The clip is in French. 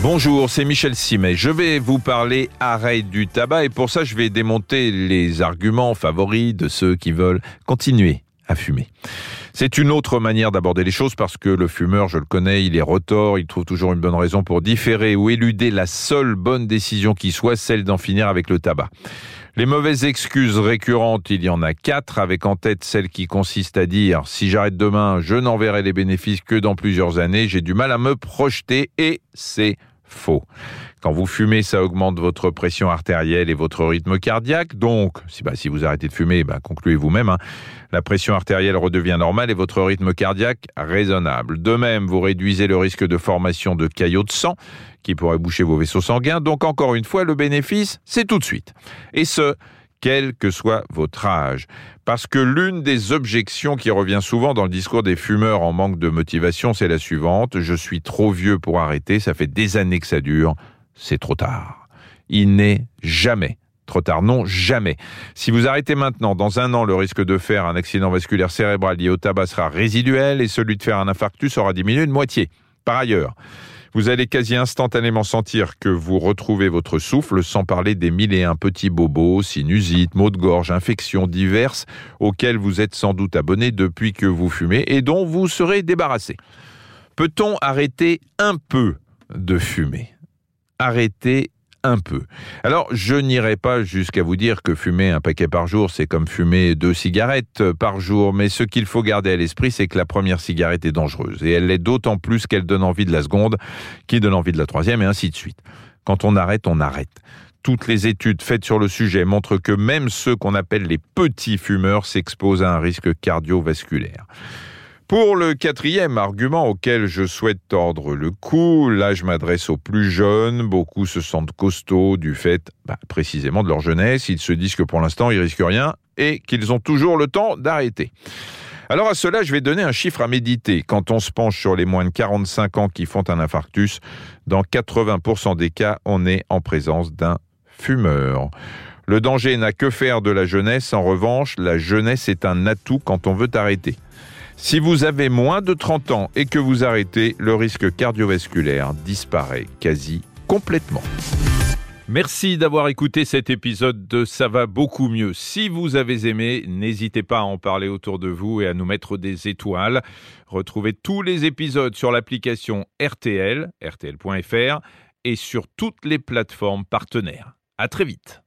Bonjour, c'est Michel Simet. Je vais vous parler arrêt du tabac et pour ça, je vais démonter les arguments favoris de ceux qui veulent continuer à fumer. C'est une autre manière d'aborder les choses parce que le fumeur, je le connais, il est retors, il trouve toujours une bonne raison pour différer ou éluder la seule bonne décision qui soit, celle d'en finir avec le tabac. Les mauvaises excuses récurrentes, il y en a quatre, avec en tête celle qui consiste à dire si j'arrête demain, je n'en verrai les bénéfices que dans plusieurs années, j'ai du mal à me projeter et c'est faux. Quand vous fumez, ça augmente votre pression artérielle et votre rythme cardiaque. Donc, si, bah, vous arrêtez de fumer, bah, concluez vous-même. Hein. La pression artérielle redevient normale et votre rythme cardiaque raisonnable. De même, vous réduisez le risque de formation de caillots de sang qui pourraient boucher vos vaisseaux sanguins. Donc, encore une fois, le bénéfice, c'est tout de suite. Et ce, quel que soit votre âge. Parce que l'une des objections qui revient souvent dans le discours des fumeurs en manque de motivation, c'est la suivante. Je suis trop vieux pour arrêter, ça fait des années que ça dure, c'est trop tard. Il n'est jamais trop tard. Non, jamais. Si vous arrêtez maintenant, dans un an, le risque de faire un accident vasculaire cérébral lié au tabac sera résiduel et celui de faire un infarctus aura diminué de moitié. Par ailleurs, vous allez quasi instantanément sentir que vous retrouvez votre souffle, sans parler des mille et un petits bobos, sinusites, maux de gorge, infections diverses, auxquels vous êtes sans doute abonné depuis que vous fumez et dont vous serez débarrassé. Peut-on arrêter un peu de fumer? Arrêter un peu. Alors, je n'irai pas jusqu'à vous dire que fumer un paquet par jour, c'est comme fumer deux cigarettes par jour, mais ce qu'il faut garder à l'esprit, c'est que la première cigarette est dangereuse, et elle l'est d'autant plus qu'elle donne envie de la seconde, qui donne envie de la troisième, et ainsi de suite. Quand on arrête, on arrête. Toutes les études faites sur le sujet montrent que même ceux qu'on appelle les petits fumeurs s'exposent à un risque cardiovasculaire. Pour le quatrième argument auquel je souhaite tordre le cou, là je m'adresse aux plus jeunes, beaucoup se sentent costauds du fait bah, précisément de leur jeunesse, ils se disent que pour l'instant ils risquent rien et qu'ils ont toujours le temps d'arrêter. Alors à cela, je vais donner un chiffre à méditer. Quand on se penche sur les moins de 45 ans qui font un infarctus, dans 80% des cas, on est en présence d'un fumeur. Le danger n'a que faire de la jeunesse, en revanche, la jeunesse est un atout quand on veut arrêter. Si vous avez moins de 30 ans et que vous arrêtez, le risque cardiovasculaire disparaît quasi complètement. Merci d'avoir écouté cet épisode de Ça va beaucoup mieux. Si vous avez aimé, n'hésitez pas à en parler autour de vous et à nous mettre des étoiles. Retrouvez tous les épisodes sur l'application RTL, rtl.fr et sur toutes les plateformes partenaires. À très vite.